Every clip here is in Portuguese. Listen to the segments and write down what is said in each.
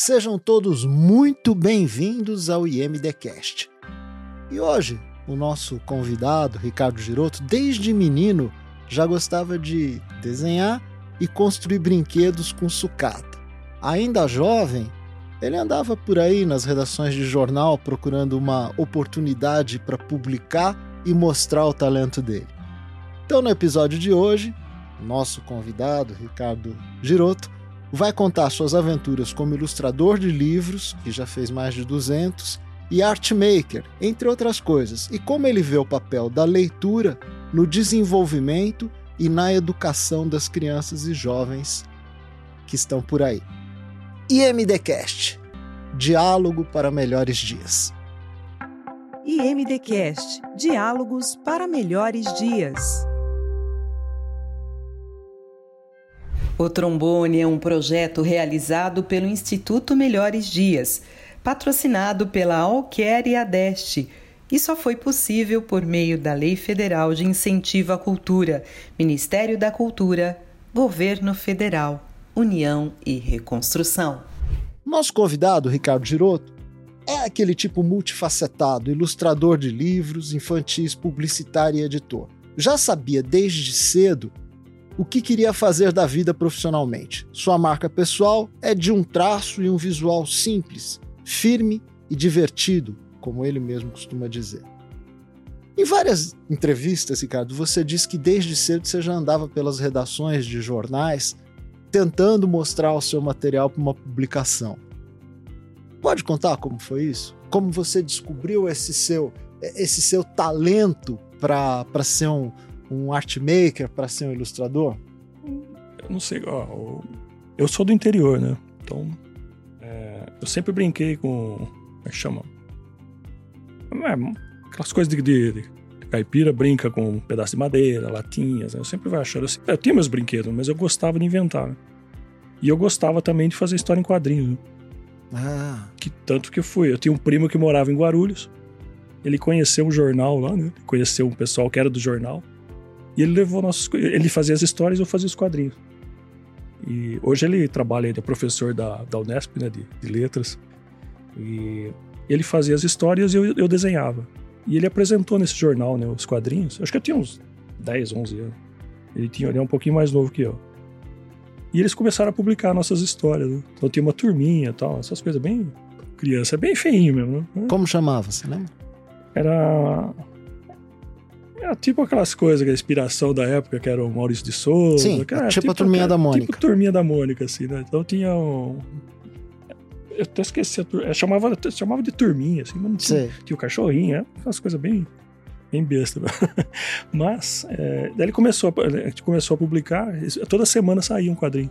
Sejam todos muito bem-vindos ao IMDcast. E hoje, o nosso convidado, Ricardo Giroto, desde menino já gostava de desenhar e construir brinquedos com sucata. Ainda jovem, ele andava por aí nas redações de jornal procurando uma oportunidade para publicar e mostrar o talento dele. Então, no episódio de hoje, nosso convidado, Ricardo Giroto, vai contar suas aventuras como ilustrador de livros, que já fez mais de 200, e art maker, entre outras coisas, e como ele vê o papel da leitura no desenvolvimento e na educação das crianças e jovens que estão por aí. IMDcast Diálogo para melhores dias. IMDcast Diálogos para melhores dias. O trombone é um projeto realizado pelo Instituto Melhores Dias, patrocinado pela Alquer e Adeste, e só foi possível por meio da Lei Federal de Incentivo à Cultura, Ministério da Cultura, Governo Federal, União e Reconstrução. Nosso convidado, Ricardo Giroto, é aquele tipo multifacetado, ilustrador de livros, infantis, publicitário e editor. Já sabia desde cedo o que queria fazer da vida profissionalmente. Sua marca pessoal é de um traço e um visual simples, firme e divertido, como ele mesmo costuma dizer. Em várias entrevistas, Ricardo, você disse que desde cedo você já andava pelas redações de jornais tentando mostrar o seu material para uma publicação. Pode contar como foi isso? Como você descobriu esse seu, esse seu talento para ser um, um art maker para ser um ilustrador? Eu não sei, ó, eu sou do interior, né? Então, é, eu sempre brinquei com, como é que chama? É, aquelas coisas de, de, de, caipira, brinca com um pedaço de madeira, latinhas, né? eu sempre vai achando assim. Eu tinha meus brinquedos, mas eu gostava de inventar, né? E eu gostava também de fazer história em quadrinhos, né? Ah. Que tanto que eu fui. Eu tinha um primo que morava em Guarulhos. Ele conheceu o jornal lá, né? Conheceu um pessoal que era do jornal. E ele levou nossos. Ele fazia as histórias e eu fazia os quadrinhos. E hoje ele trabalha, ele é professor da, da Unesp, né, de, de letras. E ele fazia as histórias e eu, eu desenhava. E ele apresentou nesse jornal, né, os quadrinhos. Acho que eu tinha uns 10, 11 anos. Ele tinha, ele é um pouquinho mais novo que eu. E eles começaram a publicar nossas histórias. Né? Então tinha uma turminha tal, essas coisas bem criança, bem feinho mesmo, né? Como chamava, você lembra? Era era tipo aquelas coisas, a inspiração da época, que era o Maurício de Souza. Sim, tipo, tipo, a turminha da Mônica. Tipo turminha da Mônica, assim, né? Então tinha um... Eu até esqueci, eu chamava, eu chamava de turminha, assim, mas não tinha, tinha o cachorrinho, é, aquelas coisas bem, bem besta. Mas, é, daí ele começou, a, começou a publicar, toda semana saía um quadrinho.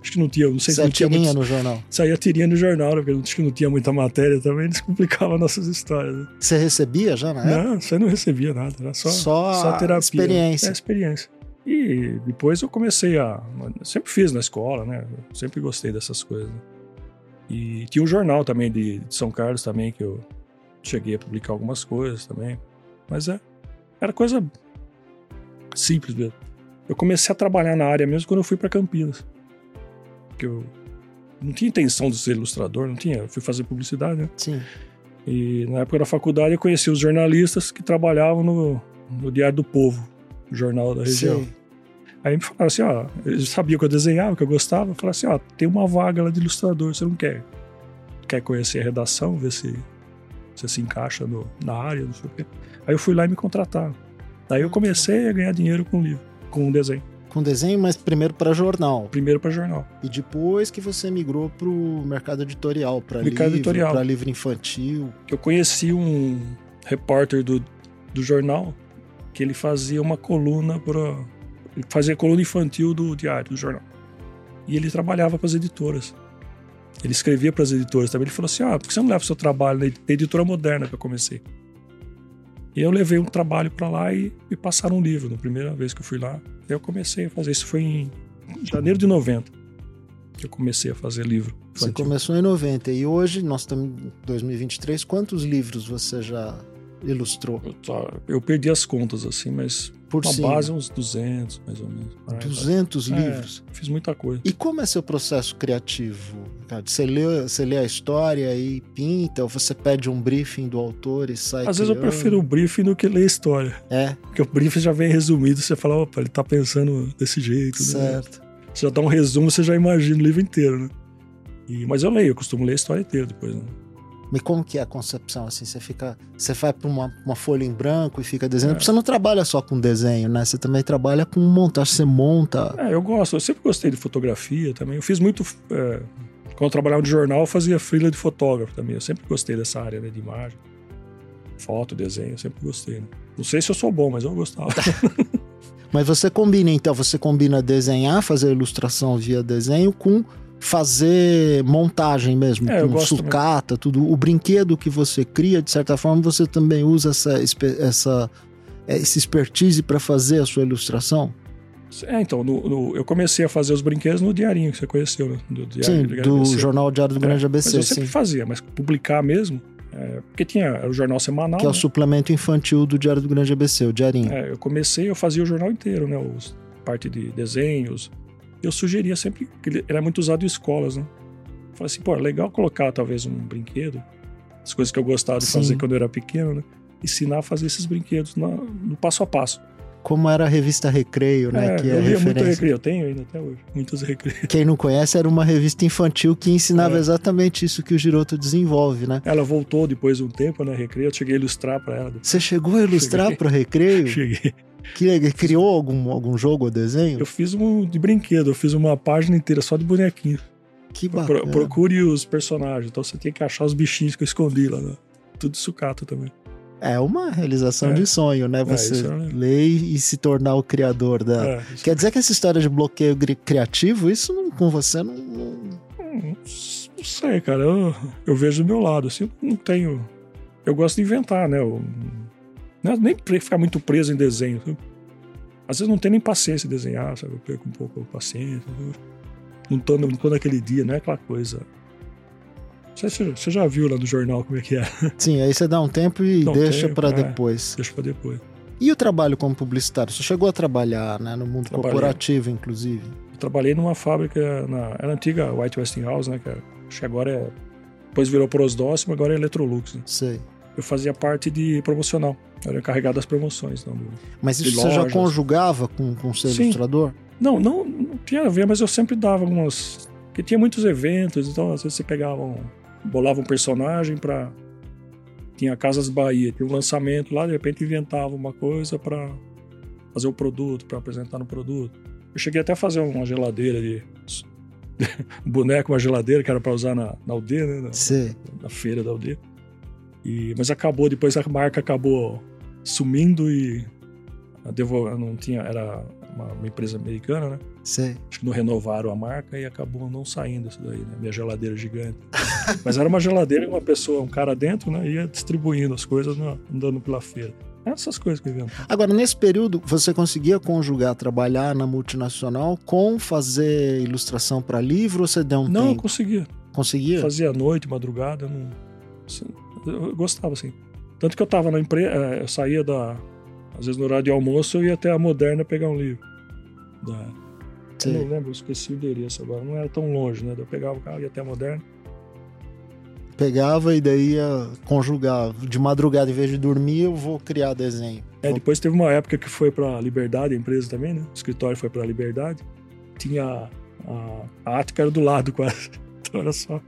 Acho que não tinha, não sei se não tinha muito, no jornal. Saía tirinha no jornal, né, porque acho que não tinha muita matéria também, eles complicavam nossas histórias. Né? Você recebia já na época? Não, você não recebia nada, era só, só, só terapia. experiência. É, experiência. E depois eu comecei a. Sempre fiz na escola, né? Sempre gostei dessas coisas. E tinha um jornal também de, de São Carlos também, que eu cheguei a publicar algumas coisas também. Mas é, era coisa simples mesmo. Eu comecei a trabalhar na área mesmo quando eu fui para Campinas que eu não tinha intenção de ser ilustrador, não tinha. Eu fui fazer publicidade, né? Sim. E na época da faculdade eu conheci os jornalistas que trabalhavam no, no Diário do Povo, o jornal da região. Sim. Aí me falaram assim, ó, eles sabiam que eu desenhava, que eu gostava, falaram assim, ó, tem uma vaga lá de ilustrador, você não quer? Quer conhecer a redação, ver se você se encaixa no, na área, não sei o quê. Aí eu fui lá e me contrataram. Daí eu comecei a ganhar dinheiro com livro, com desenho com desenho, mas primeiro para jornal. Primeiro para jornal. E depois que você migrou para o mercado editorial, para livro, para livro infantil. Eu conheci um repórter do, do jornal que ele fazia uma coluna para fazia coluna infantil do diário do jornal. E ele trabalhava para as editoras. Ele escrevia para as editoras também. Ele falou assim: "Ah, por que você não leva o seu trabalho na editora moderna que eu comecei?" E eu levei um trabalho para lá e me passaram um livro, na primeira vez que eu fui lá. Eu comecei a fazer isso, foi em janeiro de 90 que eu comecei a fazer livro. Infantil. Você começou em 90 e hoje, nós estamos em 2023, quantos livros você já ilustrou? Eu, eu perdi as contas, assim, mas Por uma cima. base uns 200, mais ou menos. Ah, 200 é, livros. Fiz muita coisa. E como é seu processo criativo? Você lê, você lê a história e pinta, ou você pede um briefing do autor e sai Às vezes eu criando? prefiro o briefing do que ler a história. É, Porque o briefing já vem resumido, você fala, opa, ele tá pensando desse jeito, né? certo. Você já dá um resumo, você já imagina o livro inteiro, né? E, mas eu leio, eu costumo ler a história inteira depois, né? Mas como que é a concepção, assim? Você fica... Você vai para uma, uma folha em branco e fica desenhando. É. Você não trabalha só com desenho, né? Você também trabalha com montagem. Você monta... É, eu gosto, eu sempre gostei de fotografia também. Eu fiz muito. é, quando eu trabalhava de jornal, eu fazia freela de fotógrafo também. Eu sempre gostei dessa área né, de imagem. Foto, desenho, eu sempre gostei. Né? Não sei se eu sou bom, mas eu gostava. Mas você combina, então, você combina desenhar, fazer ilustração via desenho com fazer montagem mesmo, É, com sucata, tudo. O brinquedo que você cria, de certa forma, você também usa essa, essa, é, esse expertise para fazer a sua ilustração? é, então, no- no- eu comecei a fazer os brinquedos no diarinho que você conheceu, né? Do, diário, sim, do ABC. Jornal Diário do Grande É, ABC, eu sempre sim. fazia, mas publicar mesmo. é, porque tinha era o jornal semanal. Que é o né? suplemento infantil do Diário do Grande ABC, o Diarinho. É, eu comecei, eu fazia o jornal inteiro, né? Os, parte de desenhos. Eu sugeria sempre, que ele era muito usado em escolas, né? Eu falei assim, pô, é legal colocar talvez um brinquedo, as coisas que eu gostava de Sim. fazer quando eu era pequeno, né? Ensinar a fazer esses brinquedos na- no passo a passo. Como era a revista Recreio, né? É, que é eu lia muito referência. recreio, eu tenho ainda até hoje, muitos recreios. Quem não conhece, era uma revista infantil que ensinava É. exatamente isso que o Giroto desenvolve, né? Ela voltou depois de um tempo, né, recreio, eu cheguei a ilustrar para ela. Você chegou a ilustrar para Recreio? Cheguei. Que. Criou algum, algum jogo ou desenho? Eu fiz um de brinquedo, eu fiz uma página inteira só de bonequinho. Que Pro- bacana. procure os personagens, então você tem que achar os bichinhos que eu escondi lá, né? Tudo sucata também. É uma realização É. de sonho, né? É, Você é- ler e se tornar o criador da. É, Quer dizer que essa história de bloqueio criativo, isso não, com você não. não- Hum, Não sei, cara. Eu, eu vejo do meu lado, assim, não tenho. Eu gosto de inventar, né? Eu, não é nem ficar muito preso em desenho. sabe? Às vezes não tenho nem paciência de desenhar, sabe? Eu perco um pouco a paciência. sabe? Não tô, não tô naquele dia, não é aquela coisa. Você, você- já viu lá no jornal como é que é? Sim, aí você dá um tempo e um deixa para é. depois. Deixa pra depois. E o trabalho como publicitário? Você chegou a trabalhar né, no mundo Trabalhei. corporativo, inclusive. Eu trabalhei numa fábrica, na, era antiga White Westinghouse, né? Que era- acho que agora é. Depois virou Prosdóximo, agora é Electrolux. Né? Sei. Eu fazia parte de promocional. Era encarregado das promoções. Não, Mas isso você já conjugava com, com ser Sim. ilustrador? não, não, não tinha a ver, mas eu sempre dava algumas. Porque tinha muitos eventos, então às vezes você pegava um. bolava um personagem pra. Tinha Casas Bahia, tinha um lançamento lá, de repente inventava uma coisa pra fazer o produto, pra apresentar no produto. Eu cheguei até a fazer uma geladeira de. um boneco, uma geladeira que era pra usar na, na aldeia, né? na- na feira da aldeia. E, mas acabou, depois a marca acabou sumindo e não tinha, era uma, uma empresa americana, né? Sei. Acho que não renovaram a marca e acabou não saindo isso daí, né? Minha geladeira gigante. mas era uma geladeira e uma pessoa, um cara dentro, né? Ia distribuindo as coisas, né? andando pela feira. Essas coisas que eu invento. Agora, nesse período, você conseguia conjugar trabalhar na multinacional com fazer ilustração para livro ou você deu um Não, tempo? conseguia. Conseguia? Fazia à noite, madrugada, não. assim, eu gostava, assim. Tanto que eu tava na empresa, eu saía da. Às vezes no horário de almoço eu ia até a Moderna pegar um livro. Da, eu não lembro, eu esqueci o endereço agora. Não era tão longe, né? Eu pegava o carro, ia até a Moderna. Pegava e daí ia conjugar. De madrugada, em vez de dormir, eu vou criar desenho. É, Vou- depois teve uma época que foi pra Liberdade, a empresa também, né? O escritório foi pra Liberdade. Tinha a, a Ática era do lado quase. Então era só.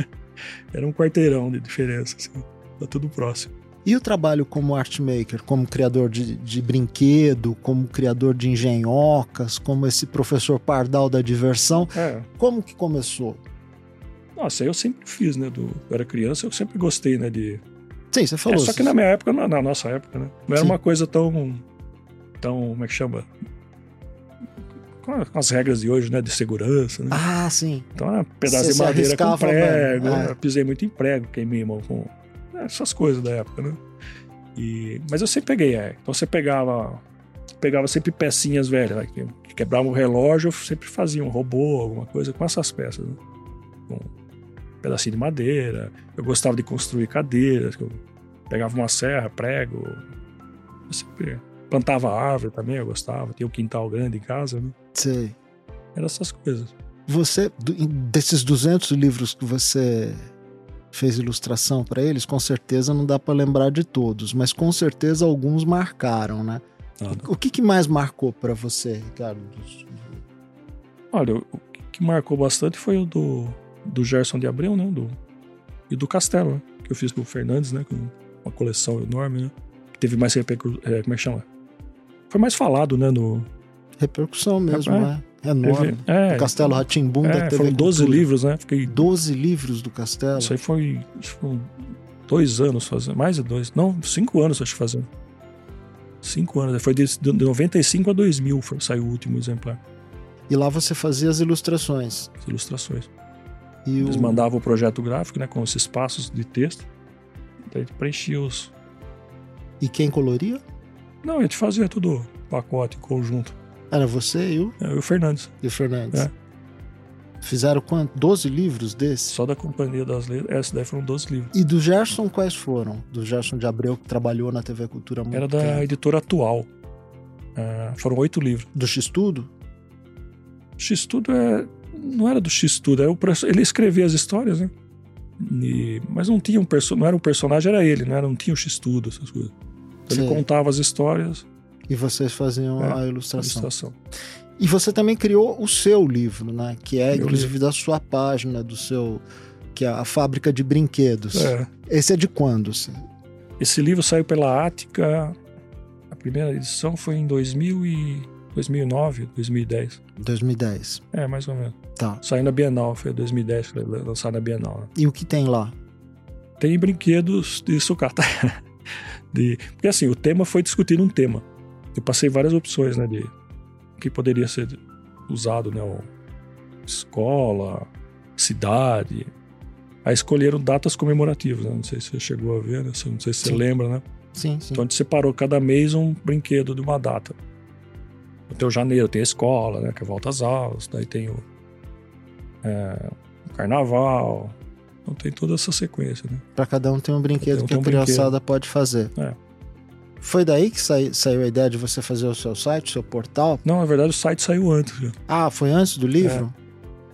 Era um quarteirão de diferença, assim. Tá tudo próximo. E o trabalho como art maker, como criador de, de brinquedo, como criador de engenhocas, como esse professor pardal da diversão, É, como que começou? nossa, eu sempre fiz, né? Do, eu era criança, eu sempre gostei, né? De, Sim, você falou. É, só que na minha época, na, na nossa época, né? Não era Sim. uma coisa tão. tão. como é que chama? Com as regras de hoje, né? De segurança, né? Ah, sim. Então era um pedaço Você de madeira com arriscava prego. mesmo, é. Eu pisei muito em prego, queimei mão com. Essas coisas da época, né? E, mas eu sempre peguei, é. Então você pegava. Pegava sempre pecinhas velhas, né? que, que quebrava um relógio, eu sempre fazia um robô, alguma coisa com essas peças, né? Com um pedacinho de madeira. Eu gostava de construir cadeiras. Eu Pegava uma serra, prego. Eu sempre plantava árvore também, eu gostava. Tinha um quintal grande em casa, né? Sei. Era essas coisas. Você, desses 200 livros que você fez ilustração para eles, com certeza não dá para lembrar de todos, mas com certeza alguns marcaram, né? Ah, O que, que mais marcou para você, Ricardo? Olha, o que marcou bastante foi o do, do Gerson de Abreu, né? Do, e do Castelo, né? Que eu fiz pro Fernandes, né? Com uma coleção enorme, né? Que teve mais repercussão. É, como é que chama? Foi mais falado, né? No, Repercussão mesmo, É, né? É enorme. teve- é, o Castelo Ratimbum da é, TV foram 12 Cultura. livros, né? Fiquei 12 livros do Castelo. Isso aí foi, foram dois anos fazendo. Mais de dois. Não, cinco anos acho fazendo. Cinco anos. Foi de, de 95 a 2000 foi, saiu o último exemplar. E lá você fazia as ilustrações. As ilustrações. E Eles o... mandavam o projeto gráfico, né? Com os espaços de texto. Daí preenchia os. e quem coloria? Não, a gente fazia tudo pacote, conjunto. Era você e o, É, e o Fernandes. e o Fernandes. É. Fizeram quanto? 12 livros desses? Só da Companhia das Letras. Essa daí foram 12 livros. E do Gerson, quais foram? Do Gerson de Abreu, que trabalhou na TV Cultura muito Era da tempo. editora atual. É, foram oito livros. Do X-Tudo? X-Tudo é. Não era do X-Tudo, é o ele escrevia as histórias, né? E- mas não tinha um perso... não era um personagem, era ele, não, era, não tinha o X-Tudo, essas coisas. Então ele contava as histórias, E vocês faziam É, a ilustração. ilustração. E você também criou o seu livro, né? Que é, Meu inclusive, da sua página, do seu... Que é a Fábrica de Brinquedos. É. Esse é de quando? assim? Esse livro saiu pela Ática, a primeira edição foi em 2000 e 2009, 2010. 2010. É, mais ou menos. Tá. Saiu na Bienal, foi 2010 que foi lançado na Bienal. né? E o que tem lá? Tem brinquedos de sucata. de... Porque assim, o tema foi discutir um tema. Eu passei várias opções, né, de o que poderia ser usado, né, o- escola, cidade. Aí escolheram datas comemorativas, né? não sei se você chegou a ver, né? não sei se você Sim. lembra, né? Sim, sim. Então a gente separou cada mês um brinquedo de uma data. Tem o janeiro, tem a escola, né? Que é volta às aulas, daí tem o, é, o carnaval. Então tem toda essa sequência, né? Pra cada um tem um brinquedo um que a um brinquedo. criançada pode fazer. É. Foi daí que sai- saiu a ideia de você fazer o seu site, o seu portal? Não, na verdade o site saiu antes? Ah, foi antes do livro?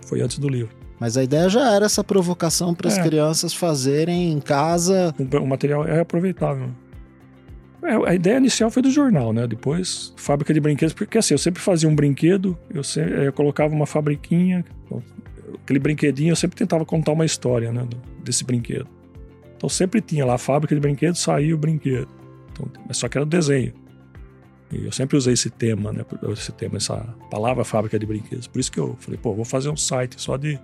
foi antes do livro. Mas a ideia já era essa provocação para as É. crianças fazerem em casa. O, material é aproveitável. É, a ideia inicial foi do jornal, né? Depois, fábrica de brinquedos, porque assim, eu sempre fazia um brinquedo, eu, sempre, eu colocava uma fabriquinha, aquele brinquedinho, eu sempre tentava contar uma história, né? Desse brinquedo. Então sempre tinha lá a fábrica de brinquedos, saía o brinquedo. Então, mas só que era o desenho. E eu sempre usei esse tema, né? Esse tema, essa palavra fábrica de brinquedos. Por isso que eu falei, pô, vou fazer um site só de.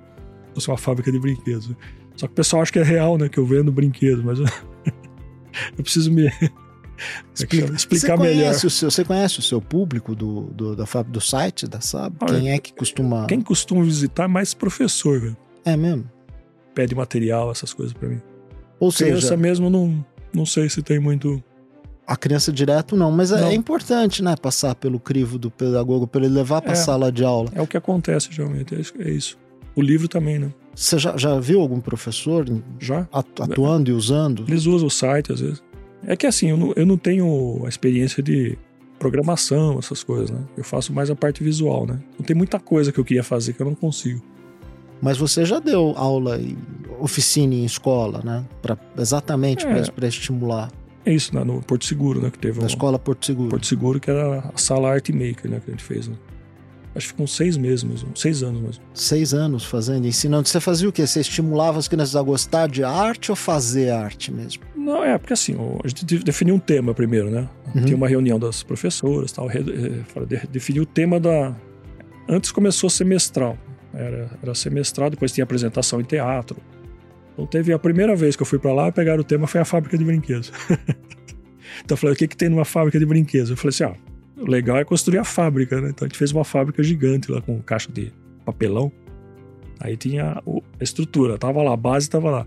Fosse uma fábrica de brinquedos. Só que o pessoal acha que é real, né? Que eu vendo brinquedo, mas eu, eu preciso me Explica- explicar você melhor. Conhece o seu, você conhece o seu público do, do, da, do site da SAB? Olha, Quem é que costuma. Quem costuma visitar é mais professor, velho. É mesmo? Pede material, essas coisas pra mim. Ou Criança seja, mesmo, não, não sei se tem muito. A criança direto não, mas é- Não. é importante, né? Passar pelo crivo do pedagogo, para ele levar para a É. sala de aula. É o que acontece geralmente, é isso- é isso. O livro também, né? Você já, já viu algum professor Já. atu- atuando e usando? Eles usam o site às vezes. É que assim, eu não, eu não tenho a experiência de programação, essas coisas, né? Eu faço mais a parte visual, né? Então tem muita coisa que eu queria fazer que eu não consigo. Mas você já deu aula oficina em escola, né? Pra, exatamente É. para estimular. É isso, né? No Porto Seguro, né? Que teve Da um escola Porto Seguro. Porto Seguro, que era a sala Art Maker, né? Que a gente fez, né? Acho que ficou seis meses mesmo, seis anos mesmo. Seis anos fazendo, ensinando. Você fazia o quê? Você estimulava as crianças a gostar de arte ou fazer arte mesmo? Não, é, porque assim, a gente de- definiu um tema primeiro, né? Uhum. Tinha uma reunião das professoras tal, eh, definiu o tema da. Antes começou semestral. Era, era semestral, depois tinha apresentação em teatro. Então teve a primeira vez que eu fui pra lá, pegaram o tema, foi a fábrica de brinquedos. então eu falei, o que, que tem numa fábrica de brinquedos? Eu falei assim, ah, o legal é construir a fábrica, né? Então a gente fez uma fábrica gigante lá com caixa de papelão. Aí tinha a estrutura, tava lá, a base tava lá.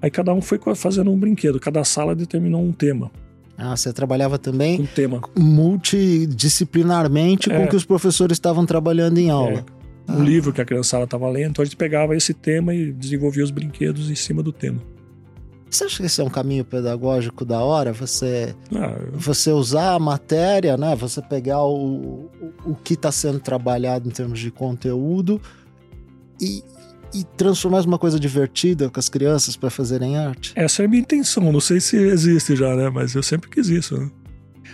Aí cada um foi fazendo um brinquedo, cada sala determinou um tema. Ah, você trabalhava também Um tema. multidisciplinarmente com É. o que os professores estavam trabalhando em aula. Um Ah. livro que a criançada estava lendo, então a gente pegava esse tema e desenvolvia os brinquedos em cima do tema. Você acha que esse é um caminho pedagógico da hora? Você, Ah, você usar a matéria, né? Você pegar o, o, o que está sendo trabalhado em termos de conteúdo e, e transformar uma coisa divertida com as crianças para fazerem arte? essa é a minha intenção. Não sei se existe já, né? Mas eu sempre quis isso. Né?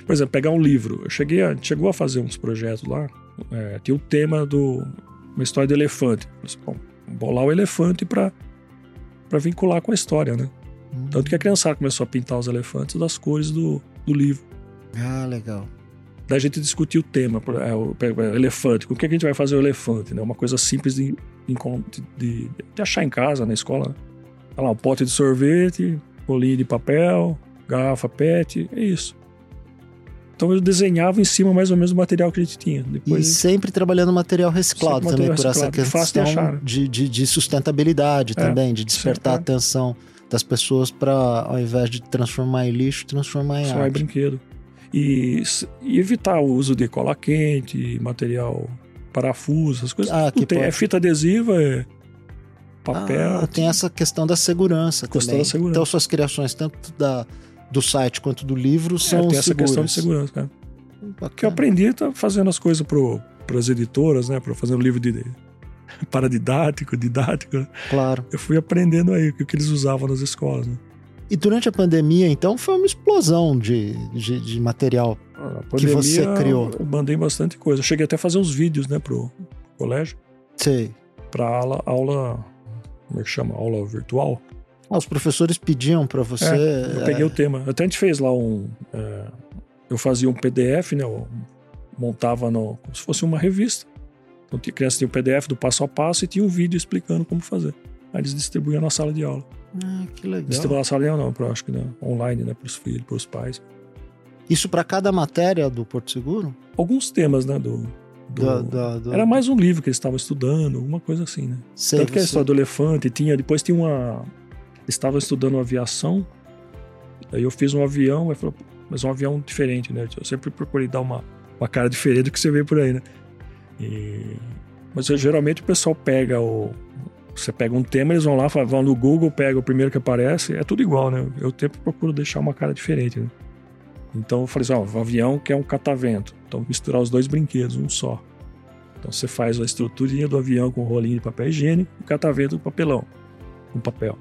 Por exemplo, pegar um livro. Eu cheguei a, chegou a fazer uns projetos lá. É, tinha o tema do uma história do elefante. Bom, bolar o elefante para vincular com a história, né? Hum. Tanto que a criançada começou a pintar os elefantes das cores do, do livro. Ah, legal. Daí a gente discutiu o tema, é, o, o elefante. Com o que a gente vai fazer o elefante? Né? Uma coisa simples de, de, de- de achar em casa, na escola. né? Tá lá, um pote de sorvete, bolinho de papel, garrafa PET, é isso. Então eu desenhava em cima mais ou menos do material que a gente tinha. E Depois, sempre trabalhando material reciclado Sempre também, material por essa reciclado, fácil de questão achar, né? de, de, de sustentabilidade É, também, de despertar a sempre, é. atenção das pessoas para, ao invés de transformar em lixo, transformar em só é arte. brinquedo. E, e evitar o uso de cola quente, material parafuso, essas coisas. Ah, que tem, é fita adesiva, é papel. Ah, tem essa questão da segurança Questão também. da segurança. Então suas criações, tanto da, do site quanto do livro, É, são tem essa seguras. questão de segurança, cara. Bacana. que eu aprendi tá fazendo as coisas para as editoras, né? Para fazer um livro de paradidático, didático. né? Claro. Eu fui aprendendo aí o que, eles usavam nas escolas. Né? E durante a pandemia, então, foi uma explosão de, de, de material. A Que você criou. Eu mandei bastante coisa. Eu cheguei até a fazer uns vídeos, né, pro colégio, Sei. para aula, aula, como é que chama? Aula virtual. Ah, os professores pediam para você. Eu peguei é, o tema. Até a gente fez lá um. é, eu fazia um PDF, né? Eu montava no, como se fosse uma revista. Então, tinha criança tinha o PDF do passo a passo e tinha um vídeo explicando como fazer. Aí eles distribuíam na sala de aula. Ah, que legal. Distribuíam na sala de aula, não, pra, acho que né, online, né? Para os filhos, para os pais. Isso para cada matéria do Porto Seguro? Alguns temas, né? Do, do- Da- da- da- Era mais um livro que eles estavam estudando, alguma coisa assim, né? Sei, Tanto que a você- história do elefante tinha. Depois tinha uma. Eles estavam estudando aviação. Aí eu fiz um avião, aí falou, mas um avião diferente, né? Eu sempre procurei dar uma, uma cara diferente do que você vê por aí, né? E- Mas eu, geralmente o pessoal pega o. Você pega um tema, eles vão lá, vão no Google, pega o primeiro que aparece, é tudo igual, né? Eu sempre procuro deixar uma cara diferente, né? Então eu falei assim, ó, o avião que é um catavento. Então misturar os dois brinquedos, um só. Então você faz a estruturinha do avião com rolinho de papel higiênico o catavento do papelão, com papel.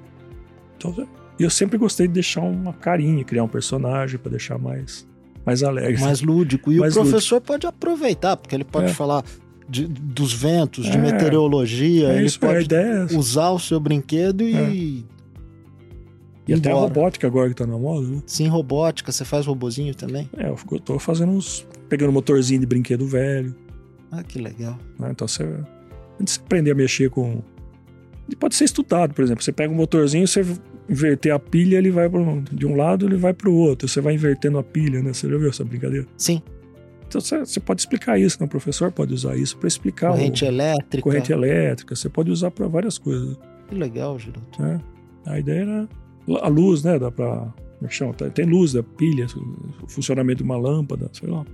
Então, e eu sempre gostei de deixar uma carinha, criar um personagem para deixar mais, mais alegre. mais lúdico. E Mais o professor pode aproveitar, porque ele pode É. falar de- dos ventos, de É. meteorologia, é ele isso, é, a pode é usar o seu brinquedo e. E até a embora. robótica agora que tá na moda, né? Sim, robótica, você faz robozinho também? É, eu fico- eu tô fazendo uns. pegando motorzinho de brinquedo velho. Ah, que legal. né? Então você. Antes de aprender a mexer com. Pode ser estudado, por exemplo. Você pega um motorzinho, você inverter a pilha, ele vai pro, de um lado, ele vai pro outro. Você vai invertendo a pilha, né? Você já viu essa brincadeira? Sim, Então você, pode explicar isso, né? O professor pode usar isso para explicar corrente o, elétrica. corrente elétrica. Você pode usar para várias coisas. Que legal, Giroto. Né? A ideia era a luz, né? Dá para é chama? Tem luz da pilha, o funcionamento de uma lâmpada, sei lá.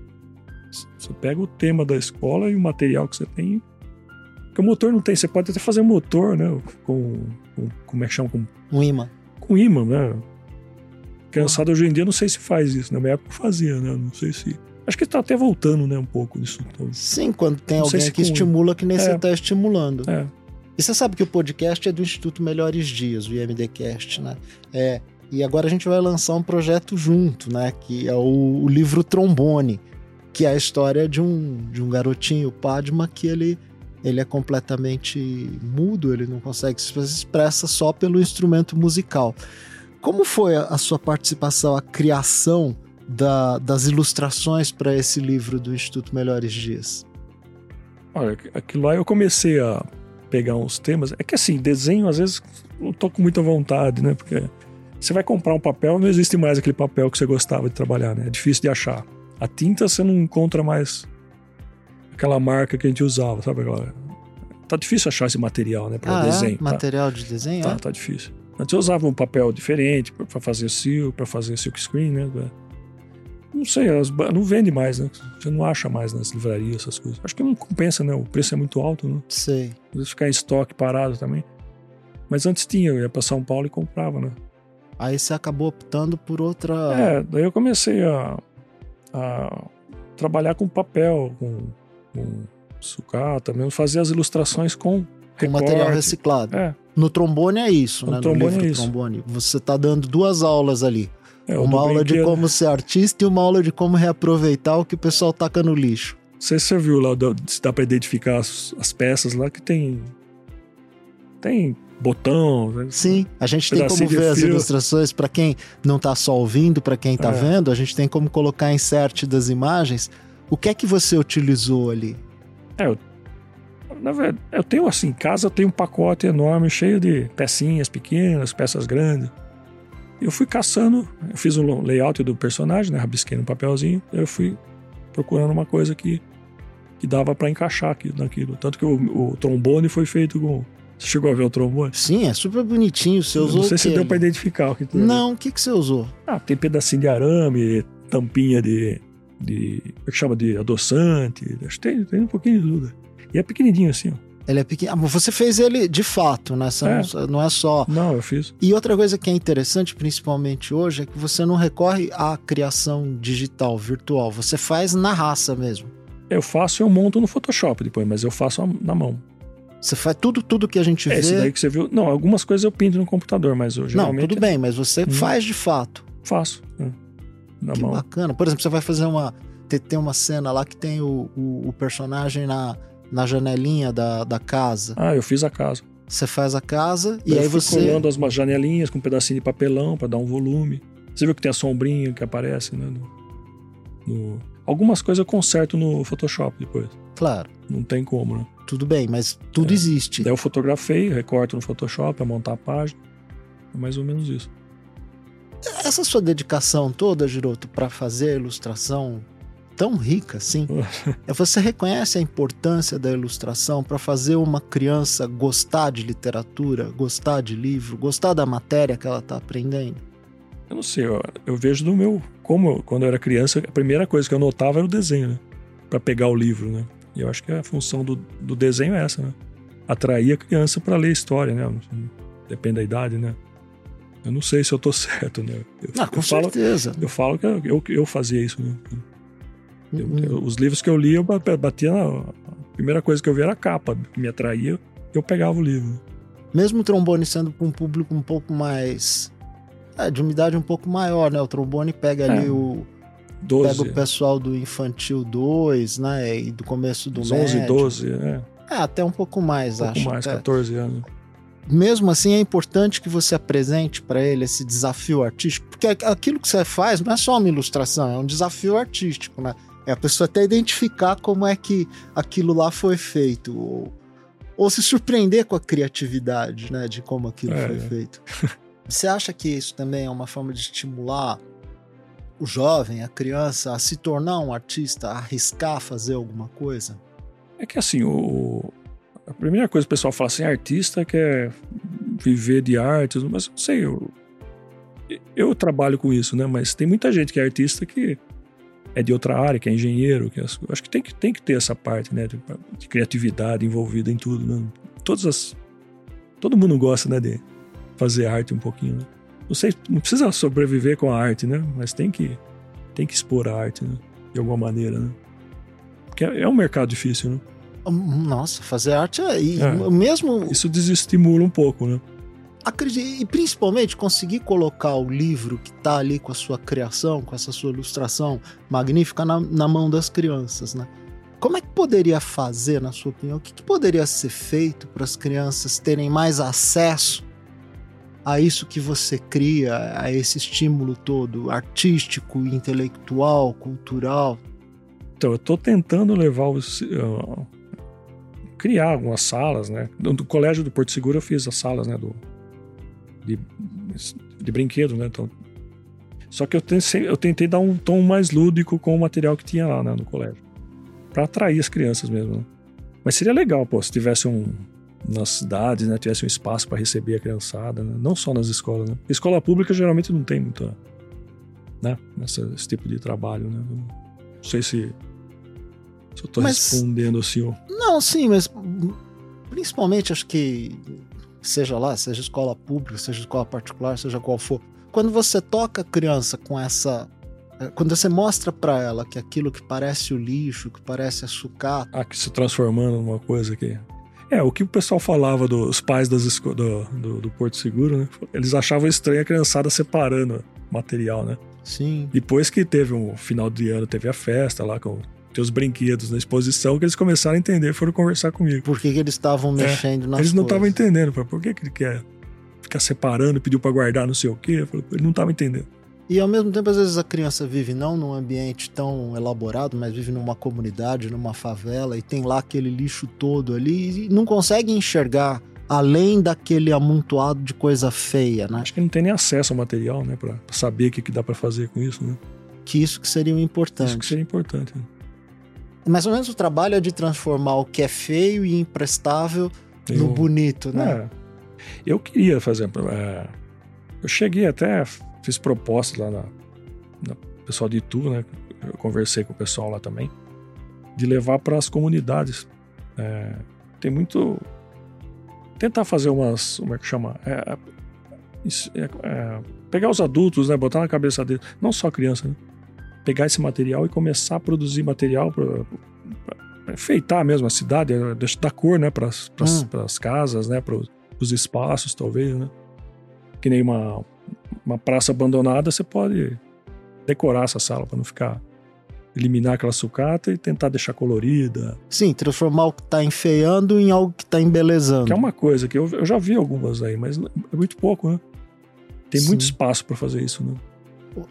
Você pega o tema da escola e o material que você tem. Porque o motor não tem, você pode até fazer um motor, né? Com, com como é que chama? Com, Um imã. Com imã, né? Criançada hoje em dia não sei se faz isso. Na minha época fazia, né? Não sei se. Acho que tá até voltando, né? Um pouco disso. Então, Sim, quando tem alguém se que com- estimula que nem É. você está estimulando. é. E você sabe que o podcast é do Instituto Melhores Dias, o IMDcast, né? É, e agora a gente vai lançar um projeto junto, né? Que é o, o livro Trombone, que é a história de um, de um garotinho, Padma, que ele, ele é completamente mudo, ele não consegue se expressa só pelo instrumento musical. Como foi a, sua participação, a criação da- das ilustrações para esse livro do Instituto Melhores Dias? Olha, aquilo lá eu comecei a pegar uns temas. É que assim, desenho às vezes não tô com muita vontade, né? Porque você vai comprar um papel, não existe mais aquele papel que você gostava de trabalhar, né? É difícil de achar. A tinta você não encontra mais aquela marca que a gente usava, sabe? Agora, tá difícil achar esse material, né? Para ah, desenho. é? tá? Material de desenho? Tá, é? tá difícil. Antes eu usava um papel diferente para fazer silk, para fazer silk screen, né? Não sei, não vende mais, né? Você não acha mais nas livrarias essas coisas. Acho que não compensa, né? O preço é muito alto, né? Sei. Às vezes ficar em estoque parado também. Mas antes tinha, eu ia para São Paulo e comprava, né? Aí você acabou optando por outra. É, daí eu comecei a, a trabalhar com papel, com, com sucata, mesmo fazer as ilustrações com com material reciclado. É. No trombone é isso, No né? trombone no livro é isso. trombone. Você tá dando duas aulas ali. É, uma aula de como ser artista e uma aula de como reaproveitar o que o pessoal taca no lixo. Você viu lá, se dá pra identificar as, as peças lá que tem. Tem botão. né? Sim, a gente tem como ver as ilustrações para quem não tá só ouvindo, para quem tá É. vendo, a gente tem como colocar insert das imagens. O que é que você utilizou ali? Na verdade, eu tenho assim, em casa eu tenho um pacote enorme, cheio de pecinhas pequenas, peças grandes. Eu fui caçando, eu fiz um layout do personagem, né? Rabisquei no papelzinho, eu fui procurando uma coisa que, que dava pra encaixar aqui, naquilo. Tanto que o, o trombone foi feito com. Você chegou a ver o trombone? Sim, é super bonitinho. Você usou Não sei se deu pra identificar o que tem ali. Não, o que, que você usou? Ah, tem pedacinho de arame, tampinha de. De como é que chama? De adoçante. Acho que tem, tem um pouquinho de tudo. E é pequenininho assim, ó. Ele é pequeno. Ah, mas você fez ele de fato, né? É. Não, é só. Não, eu fiz. E outra coisa que é interessante, principalmente hoje, é que você não recorre à criação digital, virtual. Você faz na raça mesmo. Eu faço e eu monto no Photoshop depois, mas eu faço na mão. Você faz tudo, tudo que a gente É esse vê. daí que você viu. Não, algumas coisas eu pinto no computador, mas eu Não, tudo bem, mas você Hum. faz de fato. faço. né, Na que mão. bacana. Por exemplo, você vai fazer uma. Tem, tem uma cena lá que tem o, o, o personagem na, na janelinha da, da casa. Ah, eu fiz a casa. Você faz a casa e eu aí você. colando as janelinhas com um pedacinho de papelão pra dar um volume. Você viu que tem a sombrinha que aparece, né? no- no- Algumas coisas eu conserto no Photoshop depois. Claro, Não tem como, né? tudo bem, mas tudo É. existe. Daí eu fotografei, recorto no Photoshop pra montar a página. É mais ou menos isso. Essa sua dedicação toda, Giroto, para fazer a ilustração tão rica assim, é você reconhece a importância da ilustração para fazer uma criança gostar de literatura, gostar de livro, gostar da matéria que ela está aprendendo? Eu não sei, eu, eu vejo no meu. Como eu- quando eu era criança, a primeira coisa que eu notava era o desenho, né? Pra pegar o livro, né? E eu acho que a função do, do desenho é essa, né? Atrair a criança pra ler história, né? Depende da idade, né? Eu não sei se eu tô certo, né? Eu, Ah, com eu falo, certeza. eu falo que eu, eu, fazia isso, né? Eu- Hum, eu- os livros que eu li, eu ba- batia na. A primeira coisa que eu via era a capa, que me atraía, eu pegava o livro. Mesmo o trombone sendo para um público um pouco mais. É, de uma idade um pouco maior, né? O trombone pega ali É, o. 12, Pega o pessoal do infantil 2, né? E do começo do uns 11, médio. 12, é, É, até um pouco mais, um pouco acho. mais, até. 14 anos. Mesmo assim é importante que você apresente para ele esse desafio artístico, porque aqu- aquilo que você faz não é só uma ilustração, é um desafio artístico, né? É a pessoa até identificar como é que aquilo lá foi feito, ou, ou se surpreender com a criatividade, né, de como aquilo É, foi é. feito. Você acha que isso também é uma forma de estimular o jovem, a criança, a se tornar um artista, a arriscar fazer alguma coisa? É que assim, o, a primeira coisa que o pessoal fala assim, artista quer viver de artes, mas não sei, eu, eu trabalho com isso, né? Mas tem muita gente que é artista que é de outra área, que é engenheiro, que é, acho que tem que, tem que ter essa parte, né? De, de criatividade envolvida em tudo, né? Todas as. Todo mundo gosta, né? De fazer arte um pouquinho, né? Não sei, não precisa sobreviver com a arte, né? Mas tem que, tem que expor a arte, né? De alguma maneira, né? Porque é, é um mercado difícil, né? Nossa, fazer arte é, e É. mesmo Isso desestimula um pouco, né? acredite, e principalmente conseguir colocar o livro que tá ali com a sua criação, com essa sua ilustração magnífica na, na mão das crianças, né? Como é que poderia fazer, na sua opinião, o que, que poderia ser feito para as crianças terem mais acesso a isso que você cria, a esse estímulo todo artístico, intelectual, cultural? Então, eu tô tentando levar os. uh, criar algumas salas, né? Do, do colégio do Porto Seguro eu fiz as salas, né? Do, de, de brinquedo, né? Então, só que eu, tentei, eu tentei dar um tom mais lúdico com o material que tinha lá né, no colégio. Pra atrair as crianças mesmo, né? Mas seria legal, pô, se tivesse um. Nas cidades, né? Tivesse um espaço para receber a criançada, né? Não só nas escolas, né? Escola pública geralmente não tem muita. Né? Esse tipo de trabalho, né? Não sei se. Se eu tô Mas- respondendo assim, ó. Não, sim, mas principalmente acho que seja lá, seja escola pública, seja escola particular, seja qual for, quando você toca a criança com essa é, quando você mostra para ela que aquilo que parece o lixo, que parece a sucata. Ah, que se transformando numa coisa que. É, o que o pessoal falava dos pais das do, do, do, Porto Seguro, né? Eles achavam estranho a criançada separando material, né? Sim. Depois que teve um final de ano, teve a festa lá com os brinquedos na exposição, que eles começaram a entender, foram conversar comigo. Por que, que eles estavam é, mexendo é, nas Eles não estavam entendendo. Por que, que ele quer ficar separando, pediu para guardar não sei o quê? Ele não estava entendendo. E ao mesmo tempo, às vezes a criança vive não num ambiente tão elaborado, mas vive numa comunidade, numa favela, e tem lá aquele lixo todo ali e não consegue enxergar além daquele amontoado de coisa feia, né? Acho que não tem nem acesso ao material, né, para saber o que, que dá para fazer com isso, né? Que isso que seria o importante. Isso que seria importante. Né? Mais ou menos o trabalho é de transformar o que é feio e imprestável eu, no bonito, né? É, eu queria fazer. É, eu cheguei até fiz propostas lá na, na pessoal de Itu, né? Eu conversei com o pessoal lá também, de levar para as comunidades. É, tem muito. Tentar fazer umas. Como é que chama? É, é, é, pegar os adultos, né? Botar na cabeça deles, não só a criança, né? Pegar esse material e começar a produzir material para enfeitar mesmo a cidade, é, dar cor, né? Para as hum. casas, né? Para os espaços, talvez, né? Que nem uma, uma praça abandonada, você pode decorar essa sala para não ficar eliminar aquela sucata e tentar deixar colorida. Sim, transformar o que está enfeiando em algo que está embelezando. Que é uma coisa que eu, eu, já vi algumas aí, mas é muito pouco, né? Tem Sim. muito espaço para fazer isso, né?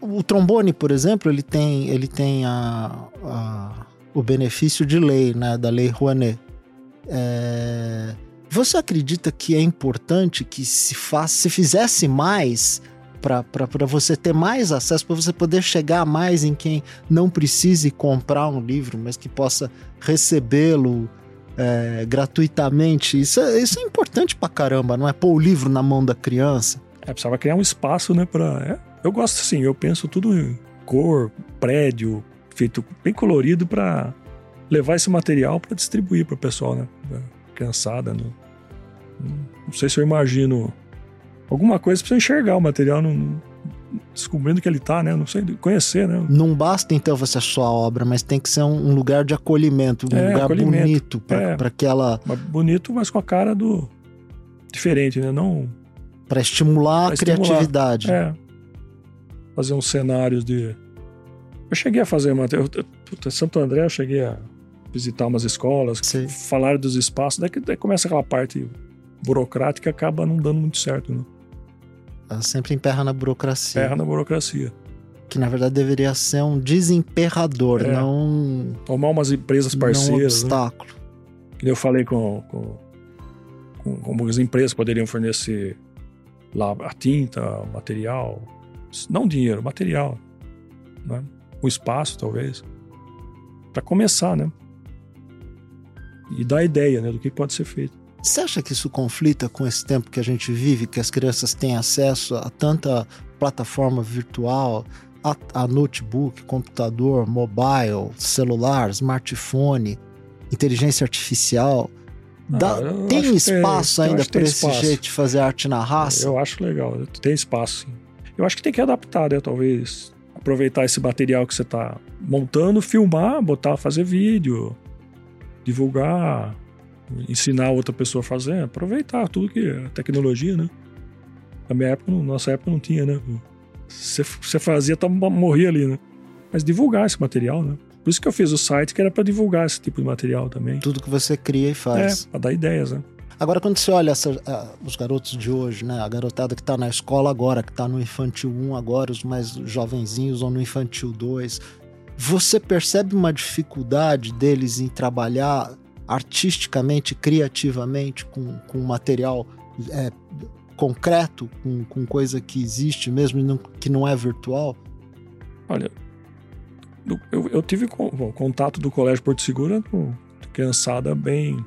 O, trombone, por exemplo, ele tem, ele tem a, a, o benefício de lei, né? Da lei Rouanet. É... Você acredita que é importante que se, faz, se fizesse mais para você ter mais acesso, para você poder chegar mais em quem não precise comprar um livro, mas que possa recebê-lo é, gratuitamente. Isso é, isso é importante pra caramba, não é? Pôr o livro na mão da criança. É, precisava criar um espaço, né? Pra, é, eu gosto assim, eu penso tudo em cor, prédio, feito bem colorido para levar esse material para distribuir para o pessoal, né? Cansada, né? Não sei se eu imagino alguma coisa pra você enxergar o material, não, descobrindo que ele tá, né? Não sei, conhecer, né? Não basta então você sua obra, mas tem que ser um, um lugar de acolhimento, um é, lugar acolhimento. bonito para é, aquela. Bonito, mas com a cara do diferente, né? Não. Para estimular pra a estimular. criatividade. É. Fazer uns cenários de. Eu cheguei a fazer uma. Eu, Santo André, eu cheguei a visitar umas escolas, falar dos espaços, daí, daí começa aquela parte burocrática acaba não dando muito certo, né? Ela sempre emperra na burocracia. Emperra na burocracia. Que na verdade deveria ser um desemperrador, é. não. Tomar umas empresas parceiras. Não um né? obstáculo. Né? Que eu falei com, com, com, com as empresas poderiam fornecer lá a tinta, o Não dinheiro, material. Né? Um espaço, talvez. Para começar, né? E dar ideia né, do que pode ser feito. Você acha que isso conflita com esse tempo que a gente vive, que as crianças têm acesso a tanta plataforma virtual, a, a notebook, computador, mobile, celular, smartphone, inteligência artificial? Dá, ah, tem espaço ainda para esse espaço. jeito de fazer arte na raça? Eu acho legal, tem espaço sim. Eu acho que tem que adaptar, né? Talvez aproveitar esse material que você está montando, filmar, botar, fazer vídeo, divulgar, ensinar outra pessoa a fazer, aproveitar tudo que é tecnologia, né? Na minha época, na nossa época não tinha, né? Você fazia, tá, morria ali, né? Mas divulgar esse material, né? Por isso que eu fiz o site, que era para divulgar esse tipo de material também. Tudo que você cria e faz. É, pra dar ideias, né? Agora, quando você olha essa, os garotos de hoje, né? A garotada que tá na escola agora, que tá no infantil 1 agora, os mais jovenzinhos, ou no infantil 2, você percebe uma dificuldade deles em trabalhar artisticamente, criativamente, com, com material é, concreto, com, com coisa que existe mesmo não, que não é virtual? Olha, eu, eu tive bom, contato do Colégio Porto Seguro com criançada bem,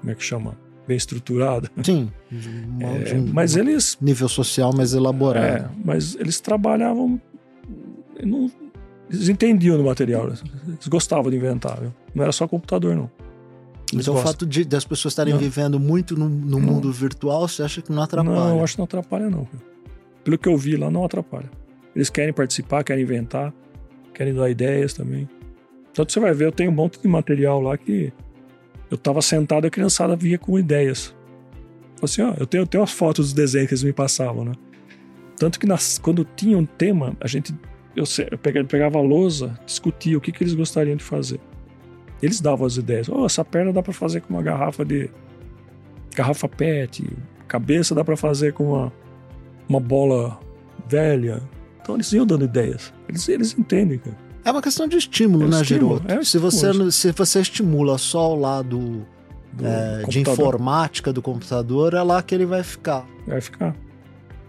como é que chama? Bem estruturada. Sim. É, um, mas eles. Nível social mais elaborado. É, mas eles trabalhavam. Não, eles entendiam do material, eles gostavam de inventar. Viu? Não era só computador, não. Mas o fato de, das pessoas estarem não. vivendo muito no, no mundo virtual, você acha que não atrapalha? Não, eu acho que não atrapalha, não. pelo que eu vi lá, não atrapalha. Eles querem participar, querem inventar, querem dar ideias também. Tanto você vai ver, eu tenho um monte de material lá que eu tava sentado a criançada via com ideias. Assim, ó, eu tenho, eu tenho as fotos dos desenhos que eles me passavam, né? Tanto que nas, quando tinha um tema, a gente eu, eu pegava, pegava a lousa, discutia o que, que eles gostariam de fazer. Eles davam as ideias. Oh, essa perna dá para fazer com uma garrafa de garrafa PET, cabeça dá para fazer com uma, uma bola velha. Então eles iam dando ideias. Eles, eles entendem, cara. É uma questão de estímulo, é né, estímulo, Giroto? É se, você, se você estimula só o lado do, é, de informática do computador, é lá que ele vai ficar. Vai ficar.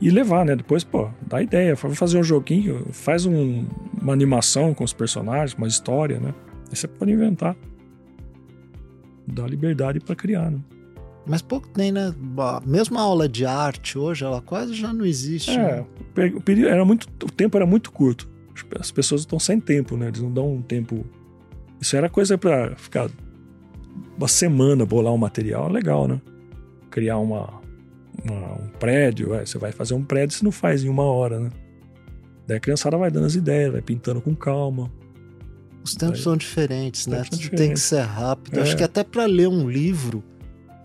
E levar, né? Depois, pô, dá ideia. Vamos fazer um joguinho, faz um, uma animação com os personagens, uma história, né? Aí você pode inventar. Dá liberdade para criar, né? Mas pouco tem, né? Mesmo a aula de arte hoje, ela quase já não existe. É, né? o, período era muito, o tempo era muito curto. As pessoas estão sem tempo, né? Eles não dão um tempo. Isso era coisa para ficar uma semana bolar um material, legal, né? Criar uma, uma um prédio, é, você vai fazer um prédio, você não faz em uma hora, né? Daí a criançada vai dando as ideias, vai pintando com calma. Os tempos Daí, são diferentes, né? Tudo diferentes. tem que ser rápido. É. Acho que até para ler um livro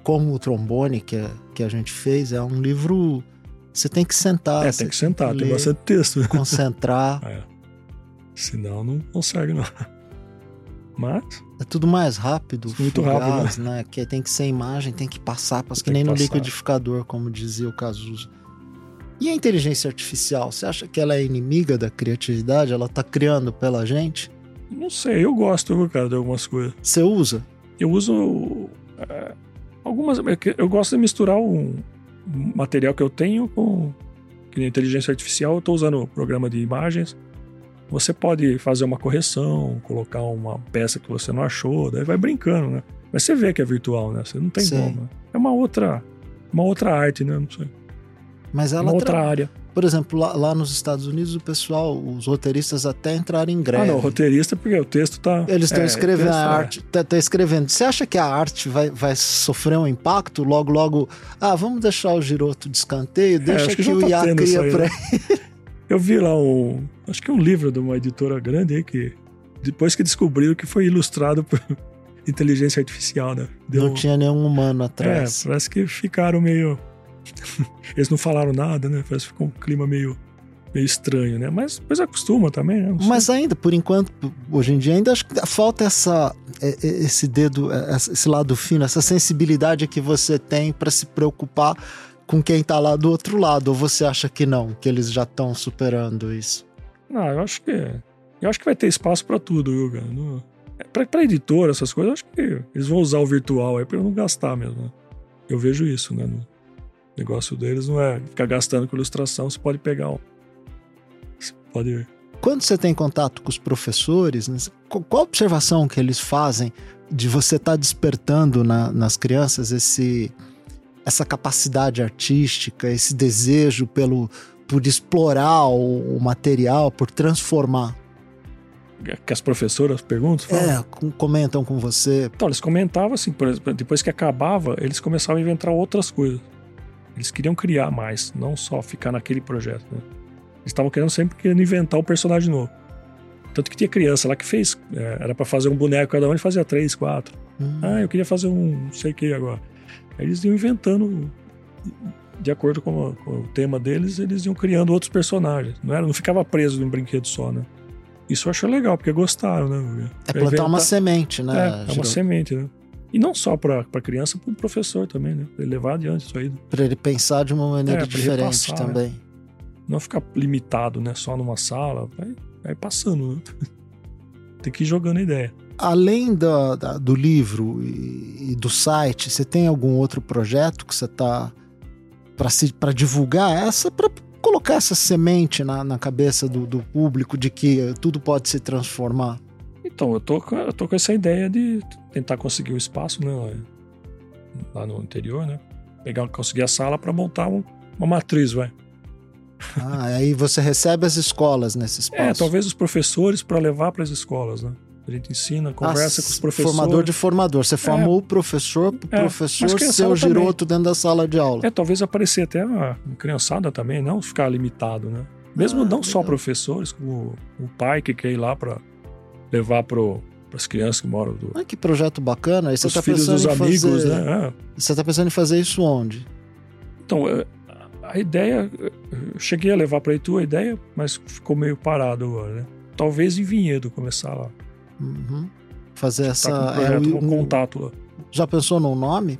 como o trombone que a, que a gente fez, é um livro. Você tem que sentar. É, tem que sentar, tem, ler, tem bastante texto. Concentrar. é. Senão não consegue, não. Mas. É tudo mais rápido, muito fugaz, rápido, né? né? Que tem que ser imagem, tem que passar, que nem no passar. liquidificador, como dizia o Cazuza. E a inteligência artificial, você acha que ela é inimiga da criatividade? Ela tá criando pela gente? Não sei, eu gosto, cara, de algumas coisas. Você usa? Eu uso. É, algumas. É eu gosto de misturar um material que eu tenho com. Que inteligência artificial, eu tô usando o programa de imagens você pode fazer uma correção, colocar uma peça que você não achou, daí vai brincando, né? Mas você vê que é virtual, né? Você não tem Sim. como. Né? É uma outra, uma outra arte, né? Não sei. Mas ela uma outra tra... área. Por exemplo, lá, lá, nos Estados Unidos, o pessoal, os roteiristas até entraram em greve. Ah, não, roteirista, porque o texto tá. Eles estão é, escrevendo a é. arte, tá, tá, escrevendo. Você acha que a arte vai, vai sofrer um impacto? Logo, logo, ah, vamos deixar o Giroto de escanteio, é, deixa é, que, que o IA tá cria pra né? ele. Eu vi lá um. Acho que um livro de uma editora grande aí que. Depois que descobriu que foi ilustrado por inteligência artificial, né? Deu... Não tinha nenhum humano atrás. É, parece que ficaram meio. Eles não falaram nada, né? Parece que ficou um clima meio meio estranho, né? Mas depois acostuma também, né? Mas ainda, por enquanto, hoje em dia, ainda acho que falta essa, é, é, esse dedo, é, esse lado fino, essa sensibilidade que você tem para se preocupar com quem tá lá do outro lado? Ou você acha que não, que eles já estão superando isso? Não, eu acho que. Eu acho que vai ter espaço para tudo, viu, cara? No, é, pra, pra editora, essas coisas, eu acho que eles vão usar o virtual aí pra não gastar mesmo. Né? Eu vejo isso, né? No negócio deles não é ficar gastando com ilustração, você pode pegar um. Você pode. Quando você tem contato com os professores, né, qual a observação que eles fazem de você estar tá despertando na, nas crianças esse essa capacidade artística, esse desejo pelo por explorar o, o material, por transformar. Que as professoras perguntam? Falam? É, comentam com você. Então, eles comentavam assim, por exemplo, depois que acabava, eles começavam a inventar outras coisas. Eles queriam criar mais, não só ficar naquele projeto. Né? Eles estavam querendo sempre querendo inventar um personagem novo. Tanto que tinha criança lá que fez, é, era para fazer um boneco cada um e fazia três, quatro. Hum. Ah, eu queria fazer um não sei o que agora. Eles iam inventando, de acordo com, com, o tema deles, eles iam criando outros personagens. Não, era, não ficava preso num brinquedo só, né? Isso eu acho legal, porque gostaram, né? É plantar inventar... uma semente, né? É, é uma semente, né? E não só para criança, para o professor também, né? Pra ele levar adiante isso aí. Para ele pensar de uma maneira é, diferente também. Né? Não ficar limitado, né? Só numa sala. Vai, vai passando, né? Tem que ir jogando ideia além da, do livro e, e, do site, você tem algum outro projeto que você está para divulgar essa, para colocar essa semente na, na cabeça do, do, público de que tudo pode se transformar? Então, eu tô, eu tô com essa ideia de tentar conseguir o um espaço né, lá no interior, né? Pegar, conseguir a sala para montar um, uma matriz, vai. Ah, aí você recebe as escolas nesse é, espaço? É, talvez os professores para levar para as escolas, né? A gente ensina, conversa Ah, com os professores. Formador de formador. Você formou o professor, o É, professor o giroto dentro da sala de aula. É, talvez aparecer até a criançada também, não ficar limitado, né? Mesmo Ah, não só legal. professores, como o pai que quer ir lá para levar para as crianças que moram do, Ah, que projeto bacana. Você os tá filhos pensando dos amigos, fazer... né? É. Você tá pensando em fazer isso onde? Então, é, a ideia, eu cheguei a levar para Itu a ideia, mas ficou meio parado agora, né? Talvez em Vinhedo começar lá. Uhum. Fazer essa. tá com um é, projeto, o- com contato lá. Já pensou num nome?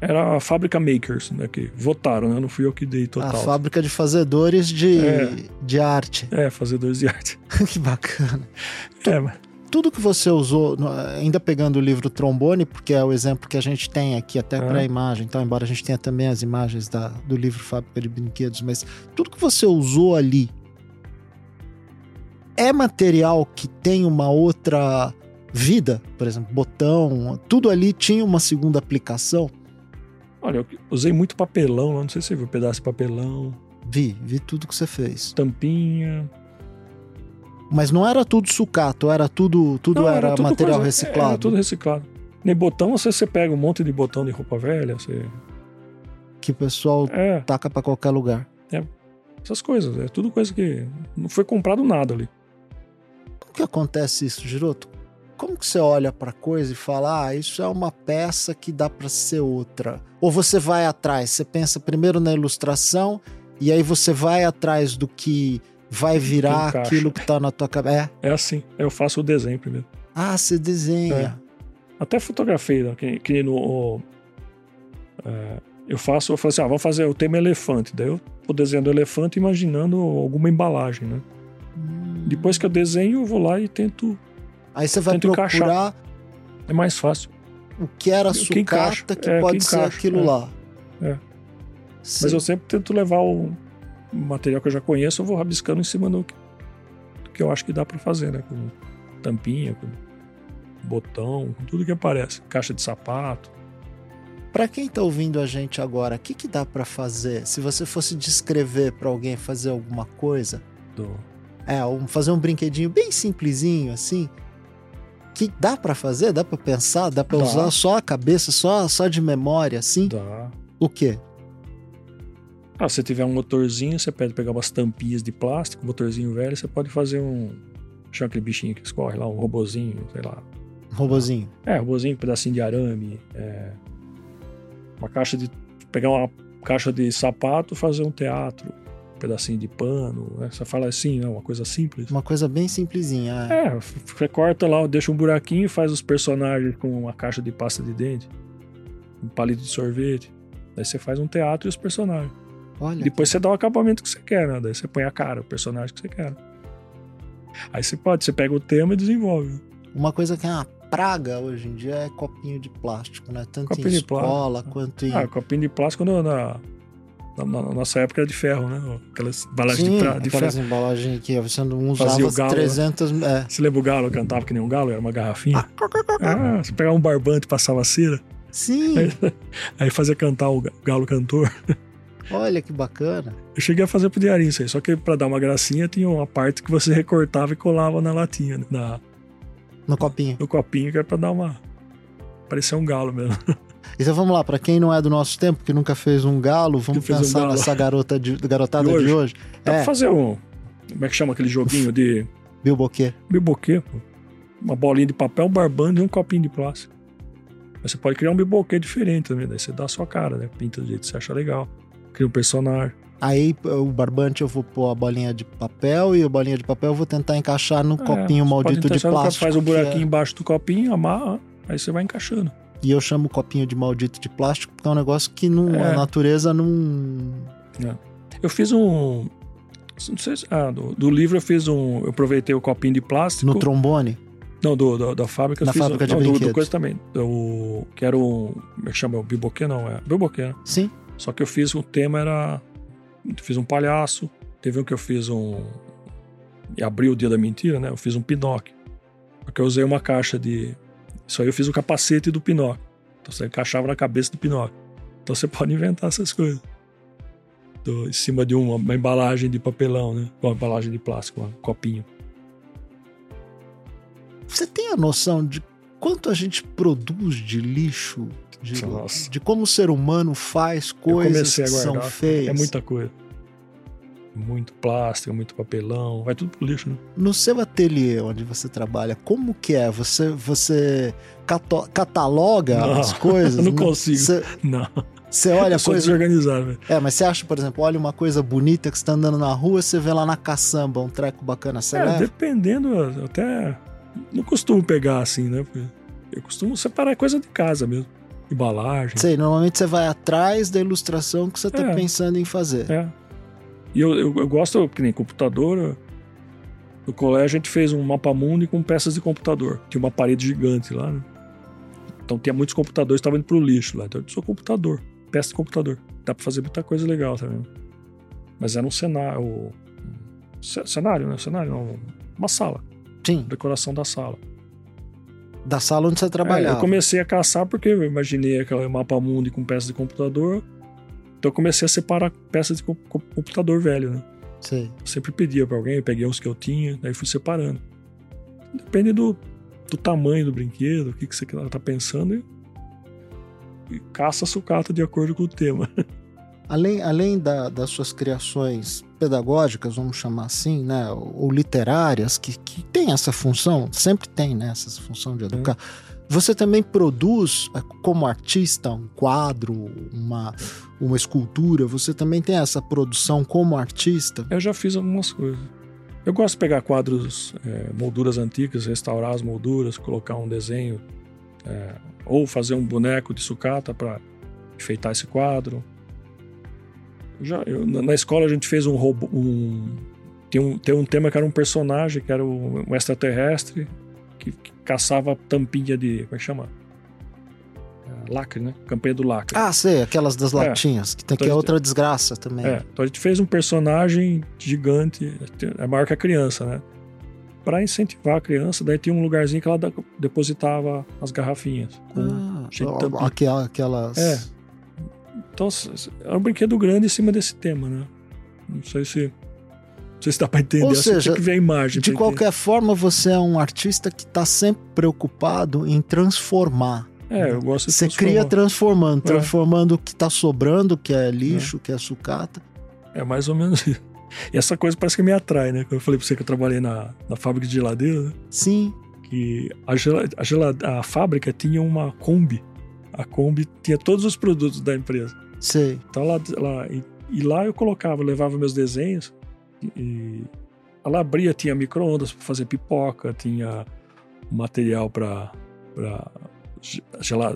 Era a Fábrica Makers, né? Que votaram, né? Não fui eu que dei total. A fábrica de fazedores de, É. de arte. É, fazedores de arte. que bacana. É, mas Tudo que você usou, ainda pegando o livro Trombone, porque é o exemplo que a gente tem aqui até É. para a imagem, então, embora a gente tenha também as imagens da, do livro Fábrica de Brinquedos, mas tudo que você usou ali é material que tem uma outra vida, por exemplo, botão, tudo ali tinha uma segunda aplicação. olha, eu usei muito papelão lá, não sei se você viu, pedaço de papelão, Vi, vi tudo que você fez. tampinha. Mas não era tudo sucato, era tudo, tudo Não, era, tudo material coisa- reciclado. Era tudo reciclado. Nem botão, você, você pega um monte de botão de roupa velha, você. Que o pessoal É, taca para qualquer lugar. essas coisas. É tudo coisa que. Não foi comprado nada ali. Como que acontece isso, Giroto? Como que você olha pra coisa e fala, ah, isso é uma peça que dá pra ser outra? Ou você vai atrás, você pensa primeiro na ilustração e aí você vai atrás do que vai virar aquilo que tá na tua cabeça. É. É assim. Eu faço o desenho primeiro. Ah, você desenha. Até fotografei, né? que, que no. o- é, eu faço, eu falo assim, ah, vamos fazer o tema elefante. Daí eu vou desenhando o elefante imaginando alguma embalagem, né? Hum. Depois que eu desenho, eu vou lá e tento. Aí você vai procurar encaixar. É mais fácil. o que era que sucata que É, o pode que ser aquilo é. lá. É. Sim. Mas eu sempre tento levar o material que eu já conheço, eu vou rabiscando em cima do que, do que eu acho que dá pra fazer, né? Com tampinha, com botão, com tudo que aparece. Caixa de sapato. Pra quem tá ouvindo a gente agora, o que, que dá pra fazer? Se você fosse descrever pra alguém fazer alguma coisa, Do... é, fazer um brinquedinho bem simplesinho assim, que dá pra fazer, dá pra pensar, dá pra Dá. usar só a cabeça, só só de memória assim. Da... O quê? Ah, se tiver um motorzinho, você pode pegar umas tampinhas de plástico, um motorzinho velho, você pode fazer um. Chama aquele bichinho que escorre lá, um robozinho, sei lá. Robozinho. É, robozinho, um pedacinho de arame. é, Uma caixa de. Pegar uma caixa de sapato fazer um teatro. Um pedacinho de pano. Né? Você fala assim, né? Uma coisa simples. Uma coisa bem simplesinha. é. É, você corta lá, deixa um buraquinho e faz os personagens com uma caixa de pasta de dente. Um palito de sorvete. Daí você faz um teatro e os personagens. Olha. Depois você dá o acabamento que você quer, né? Daí você põe a cara, o personagem que você quer. Aí você pode, você pega o tema e desenvolve. Uma coisa que é uma praga hoje em dia é copinho de plástico, né? Tanto Copinho em escola plástico. quanto em. Ah, copinho de plástico na, na, na- na nossa época era de ferro, né? Aquelas embalagens Sim, de, pra- de aquelas ferro. embalagens que você não Fazia usava o galo, 300. É. Você lembra o galo cantava que nem um galo? Era uma garrafinha. Ah, você pegava um barbante e passava cera. Sim, Aí fazia cantar o ga- galo cantor. Olha que bacana. Eu cheguei a fazer pro diarinho isso aí, só que pra dar uma gracinha tinha uma parte que você recortava e colava na latinha, né? na, No copinho. no copinho, que era pra dar uma. parecer um galo mesmo. Então vamos lá, pra quem não é do nosso tempo, que nunca fez um galo, vamos fez um pensar galo. nessa garota de, garotada De de hoje. hoje. Dá É, pra fazer um. Como é que chama aquele joguinho de Bilboquê. biboquê? pô. Uma bolinha de papel, um barbando e um copinho de plástico. Mas você pode criar um biboquê diferente também, daí você dá a sua cara, né? Pinta do jeito que você acha legal. Cria um personagem. Aí o barbante eu vou pôr a bolinha de papel e a bolinha de papel eu vou tentar encaixar no É, copinho maldito de plástico. Faz um que buraquinho é- embaixo do copinho, amarra, aí você vai encaixando. E eu chamo o copinho de maldito de plástico porque é um negócio que não, É. a natureza não. Eu fiz um. Não sei se. Ah, do, do livro eu fiz um. Eu aproveitei o copinho de plástico. No trombone. Não, do, do- da fábrica. fiz fábrica um, de não, do, do coisa também. Do, que era um. Como é que chama? O biboquê, não? É. Biboquê, né? Sim. Só que eu fiz. O tema era. Fiz um palhaço. Teve um que eu fiz um. E abriu o dia da mentira, né? Eu fiz um Pinóquio. Só que eu usei uma caixa de. Isso aí eu fiz o capacete do Pinóquio. Então você encaixava na cabeça do Pinóquio. Então você pode inventar essas coisas. Em cima de uma, uma embalagem de papelão, né? Uma embalagem de plástico, um copinho. Você tem a noção de quanto a gente produz de lixo? De, de como o ser humano faz coisas que são feias. É muita coisa. Muito plástico, muito papelão, vai tudo pro lixo, né? No seu ateliê onde você trabalha, como que é? Você, você cataloga não, as coisas? não, não consigo. Você, não. Você olha eu coisa. desorganizado, velho. É, mas você acha, por exemplo, olha uma coisa bonita que você tá andando na rua, você vê lá na caçamba um treco bacana, você é, leva? dependendo, até. Não costumo pegar assim, né? Porque eu costumo separar coisa de casa mesmo. Embalagem. Sei, normalmente você vai atrás da ilustração que você tá é, pensando em fazer. É. E eu, eu, eu gosto, que nem computador. No colégio a gente fez um mapa mundo com peças de computador. Tinha uma parede gigante lá, né? Então tinha muitos computadores que estavam indo pro lixo lá. Então eu sou computador peça de computador. Dá pra fazer muita coisa legal também. Mas era um cenário. Um cenário, né? Cenário, não, uma sala. Sim. Decoração da sala. Da sala onde você trabalhava. É, eu comecei a caçar porque eu imaginei aquele mapa mundo com peças de computador. Então eu comecei a separar peças de computador velho, né? Sim. Eu sempre pedia para alguém, eu peguei uns que eu tinha, daí fui separando. Depende do, do tamanho do brinquedo, o que, que você tá pensando, e caça sucata de acordo com o tema. Além, além da, das suas criações pedagógicas, vamos chamar assim, né, ou literárias, que, que tem essa função, sempre tem né, essa função de educar, você também produz, é, como artista, um quadro, uma, uma escultura, você também tem essa produção como artista? Eu já fiz algumas coisas. Eu gosto de pegar quadros, é, molduras antigas, restaurar as molduras, colocar um desenho, é, ou fazer um boneco de sucata para enfeitar esse quadro. Já, eu, na escola a gente fez um robô. Um, tem, um, tem um tema que era um personagem, que era um, um extraterrestre, que, que, caçava tampinha de. Como é que chama? É, lacre, né? Campanha do lacre. Ah, sei, aquelas das é. latinhas, que tem então que é outra desgraça também. É, então a gente fez um personagem gigante, é maior que a criança, né? para incentivar a criança. Daí tinha um lugarzinho que ela depositava as garrafinhas. Com ah, aquelas, aquelas. É. Então, é um brinquedo grande em cima desse tema, né? Não sei se. Não sei se dá para entender. Ou seja, que ver a imagem. De qualquer forma, você é um artista que está sempre preocupado em transformar. É, eu gosto de Você cria transformando, é. transformando o que está sobrando, que é lixo, é. que é sucata. É mais ou menos isso. E essa coisa parece que me atrai, né? Quando eu falei pra você que eu trabalhei na, na fábrica de geladeira, né? Sim. Que a, a, gelade, a fábrica tinha uma Kombi. A Kombi tinha todos os produtos da empresa. Sei. Então lá, lá e, e lá eu colocava, levava meus desenhos e ela abria, tinha micro-ondas para fazer pipoca, tinha material para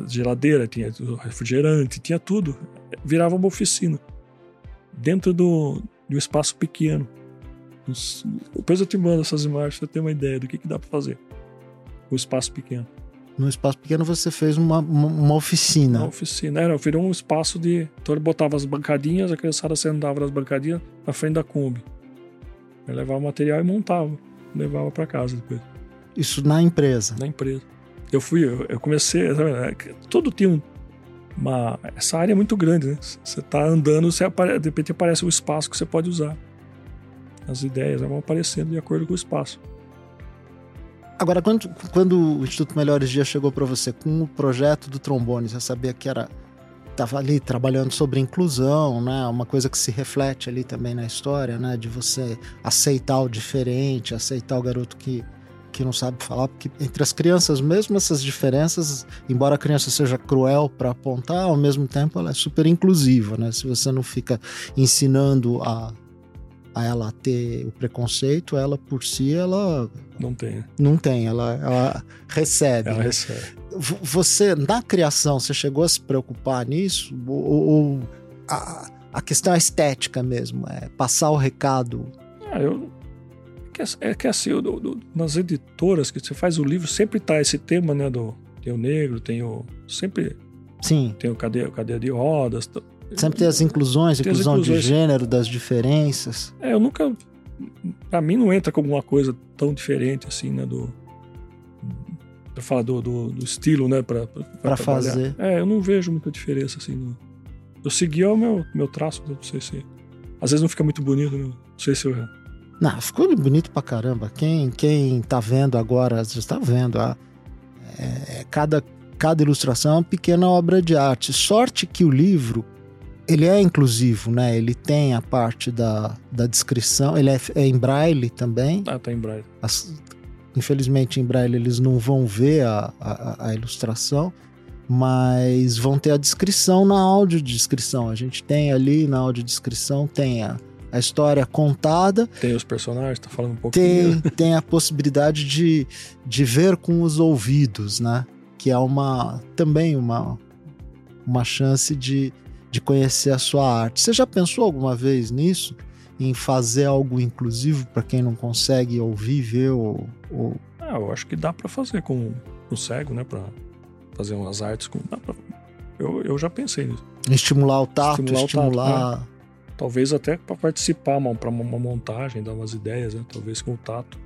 geladeira, tinha refrigerante, tinha tudo. Virava uma oficina. Dentro do, de um espaço pequeno. Depois eu te mando essas imagens para ter uma ideia do que, que dá para fazer. O espaço pequeno. No espaço pequeno você fez uma, uma, uma oficina. Uma oficina, era, virou um espaço de. Então ele botava as bancadinhas, a criançada sentava nas bancadinhas na frente da Kombi. Ele levava o material e montava. Levava para casa depois. Isso na empresa? Na empresa. Eu fui, eu, eu comecei. Tudo tinha um, uma, essa área é muito grande, né? Você está andando, você apare, de repente aparece o espaço que você pode usar. As ideias vão aparecendo de acordo com o espaço. Agora, quando, quando o Instituto Melhores Dias chegou para você com o projeto do trombone, você sabia que era estava ali trabalhando sobre inclusão, né? Uma coisa que se reflete ali também na história, né? De você aceitar o diferente, aceitar o garoto que que não sabe falar, porque entre as crianças, mesmo essas diferenças, embora a criança seja cruel para apontar, ao mesmo tempo ela é super inclusiva, né? Se você não fica ensinando a, a ela ter o preconceito, ela por si, ela. Não tem. Não tem, ela, ela recebe. Ela recebe. Você, na criação, você chegou a se preocupar nisso? Ou, ou a, a questão é estética mesmo, é passar o recado? Ah, eu que é, é que é assim, nas editoras que você faz o livro, sempre tá esse tema, né? Do, tem o negro, tem o. Sempre. Sim. Tem o cadeia, cadeia de rodas. Sempre tem as inclusões, tem inclusão inclusões. de gênero, das diferenças. É, eu nunca. Pra mim não entra como uma coisa tão diferente assim, né? Do. Pra falar do, do, do estilo, né? Pra, pra, pra fazer. É, eu não vejo muita diferença assim. No... Eu segui o meu, meu traço, não sei se. Às vezes não fica muito bonito, né? não sei se eu Não, ficou bonito pra caramba. Quem, quem tá vendo agora, já está vendo, ah, é, cada, cada ilustração é uma pequena obra de arte. Sorte que o livro ele é inclusivo, né? Ele tem a parte da, da descrição, ele é, é em braille também. Ah, tá em braille. As, infelizmente, em braille eles não vão ver a, a, a, ilustração, mas vão ter a descrição na audiodescrição. A gente tem ali na audiodescrição, tem a, a história contada. Tem os personagens, tá falando um pouquinho. Tem, tem a possibilidade de, de ver com os ouvidos, né? Que é uma também uma, uma chance de de conhecer a sua arte. Você já pensou alguma vez nisso? Em fazer algo inclusivo para quem não consegue ouvir, ver ou. ou... Ah, eu acho que dá para fazer com o cego, né? Para fazer umas artes com. Pra... Eu, eu já pensei nisso. Estimular o tato, estimular. estimular... O tato, né? Talvez até para participar, para uma montagem, dar umas ideias, né? Talvez com o tato.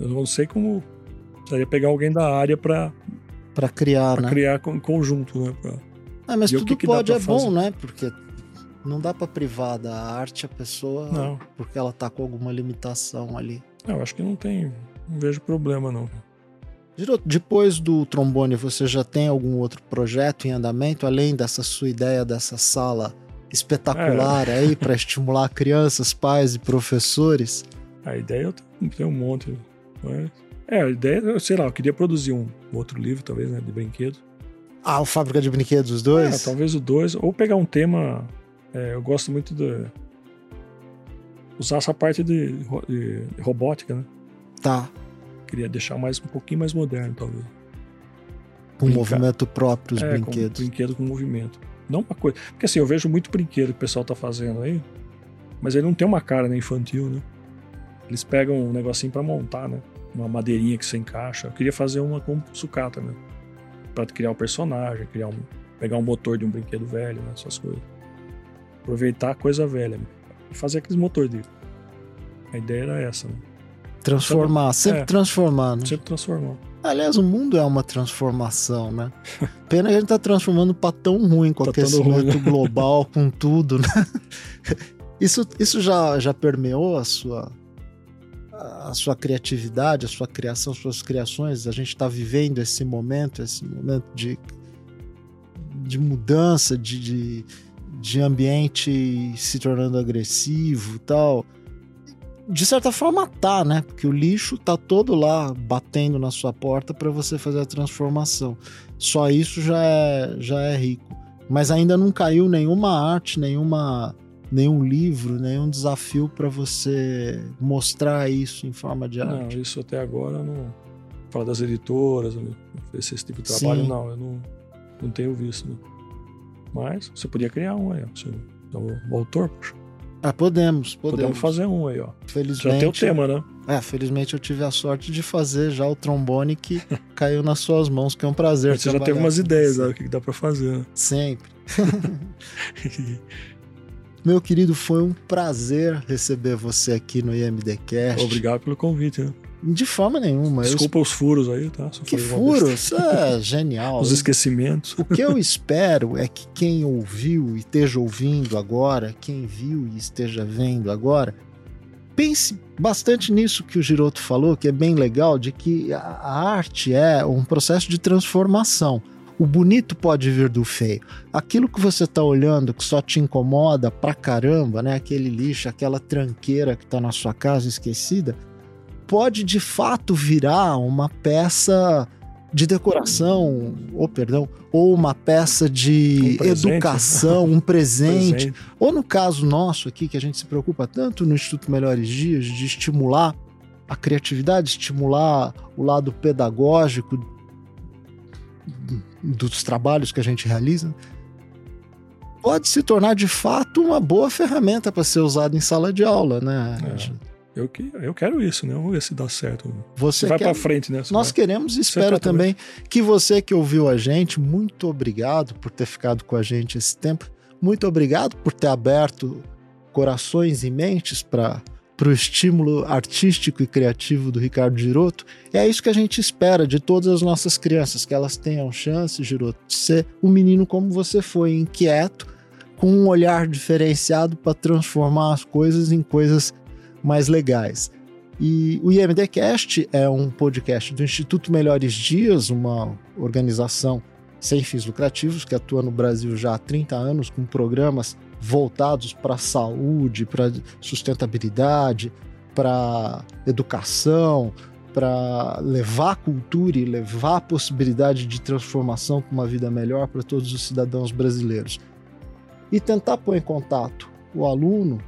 Eu não sei como. Precisaria pegar alguém da área para para criar, pra né? criar em conjunto, né? Pra ah, mas e tudo que que pode é bom, né? Porque não dá para privar da arte a pessoa não. porque ela tá com alguma limitação ali. Eu acho que não tem, não vejo problema não. Giroto, depois do trombone, você já tem algum outro projeto em andamento além dessa sua ideia dessa sala espetacular é. aí para estimular crianças, pais e professores? A ideia eu tenho um monte. Mas... É, a ideia, sei lá, eu queria produzir um outro livro, talvez, né, de brinquedo. Ah, o Fábrica de Brinquedos, os dois? É, talvez o dois. Ou pegar um tema. É, eu gosto muito de. Usar essa parte de, de, robótica, né? Tá. Queria deixar mais um pouquinho mais moderno, talvez. Com Brincar. movimento próprio, os é, brinquedos. Com brinquedo com movimento. Não uma coisa. Porque assim, eu vejo muito brinquedo que o pessoal tá fazendo aí, mas ele não tem uma cara né, infantil, né? Eles pegam um negocinho para montar, né? Uma madeirinha que você encaixa. Eu queria fazer uma com sucata, né? Para criar um personagem, criar um, pegar um motor de um brinquedo velho, né, essas coisas. Aproveitar a coisa velha e fazer aqueles motor de. A ideia era essa, né? Transformar, sempre é, transformar, né? Sempre transformar. Aliás, o mundo é uma transformação, né? Pena que a gente tá transformando para tão ruim com tá aquecimento ruim, né? global, com tudo, né? Isso, isso já, já permeou a sua, a sua criatividade, a sua criação, as suas criações. A gente está vivendo esse momento, esse momento de, de mudança, de, de, de ambiente se tornando agressivo tal. De certa forma tá, né? Porque o lixo tá todo lá batendo na sua porta para você fazer a transformação. Só isso já é, já é rico. Mas ainda não caiu nenhuma arte, nenhuma nenhum livro, nenhum desafio para você mostrar isso em forma de arte? Não, isso até agora não. Fala das editoras, esse tipo de trabalho, Sim. não, eu não, não tenho visto. Não. Mas você podia criar um aí, ó. Você, então, o autor, poxa. Ah, podemos, podemos. Podemos fazer um aí, ó. Felizmente. Já tem o tema, né? É, felizmente eu tive a sorte de fazer já o trombone que caiu nas suas mãos, que é um prazer. Você já teve umas ideias, né, o que dá para fazer. Né? Sempre. Meu querido, foi um prazer receber você aqui no IMDcast. Obrigado pelo convite. Né? De forma nenhuma. Desculpa eu... os furos aí, tá? Só que furos? É genial. os esquecimentos. O que eu espero é que quem ouviu e esteja ouvindo agora, quem viu e esteja vendo agora, pense bastante nisso que o Giroto falou, que é bem legal, de que a arte é um processo de transformação. O bonito pode vir do feio. Aquilo que você está olhando que só te incomoda pra caramba, né? Aquele lixo, aquela tranqueira que está na sua casa esquecida, pode de fato virar uma peça de decoração, ou perdão, ou uma peça de um educação, um presente. presente. Ou no caso nosso aqui, que a gente se preocupa tanto no Instituto Melhores Dias, de estimular a criatividade, estimular o lado pedagógico dos trabalhos que a gente realiza, pode se tornar de fato uma boa ferramenta para ser usada em sala de aula, né? É. Eu, que, eu quero isso, né? Vamos ver se dá certo. Você, vai para frente, né? Nós vai... queremos e espero também que você que ouviu a gente, muito obrigado por ter ficado com a gente esse tempo. Muito obrigado por ter aberto corações e mentes para para o estímulo artístico e criativo do Ricardo Giroto. É isso que a gente espera de todas as nossas crianças, que elas tenham chance, Giroto, de ser um menino como você foi, inquieto, com um olhar diferenciado para transformar as coisas em coisas mais legais. E o IMDcast é um podcast do Instituto Melhores Dias, uma organização sem fins lucrativos que atua no Brasil já há 30 anos com programas voltados para a saúde, para sustentabilidade, para educação, para levar cultura e levar a possibilidade de transformação para uma vida melhor para todos os cidadãos brasileiros. E tentar pôr em contato o aluno,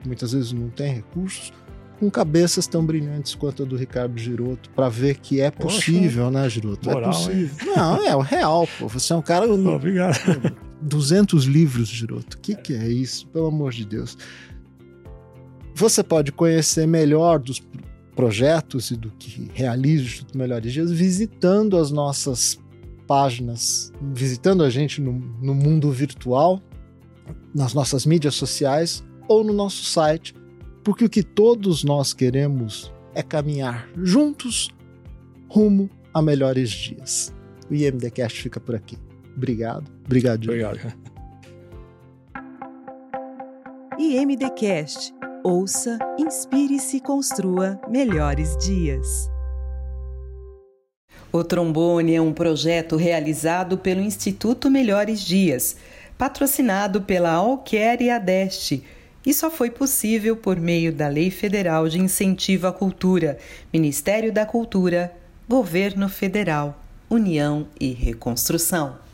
que muitas vezes não tem recursos, com cabeças tão brilhantes quanto a do Ricardo Giroto, para ver que é possível, Poxa, né, Giroto? É moral, é possível. Hein? Não, é o real, pô. Você é um cara. Obrigado. 200 livros, Giroto. O que, que é isso? Pelo amor de Deus. Você pode conhecer melhor dos projetos e do que realiza o Instituto Melhores Dias visitando as nossas páginas, visitando a gente no, no mundo virtual, nas nossas mídias sociais ou no nosso site, porque o que todos nós queremos é caminhar juntos rumo a melhores dias. O IMDcast fica por aqui. Obrigado. Obrigado. Obrigado. IMDcast. Ouça, inspire-se e construa melhores dias. O Trombone é um projeto realizado pelo Instituto Melhores Dias, patrocinado pela Alquer e Adeste, e só foi possível por meio da Lei Federal de Incentivo à Cultura, Ministério da Cultura, Governo Federal, União e Reconstrução.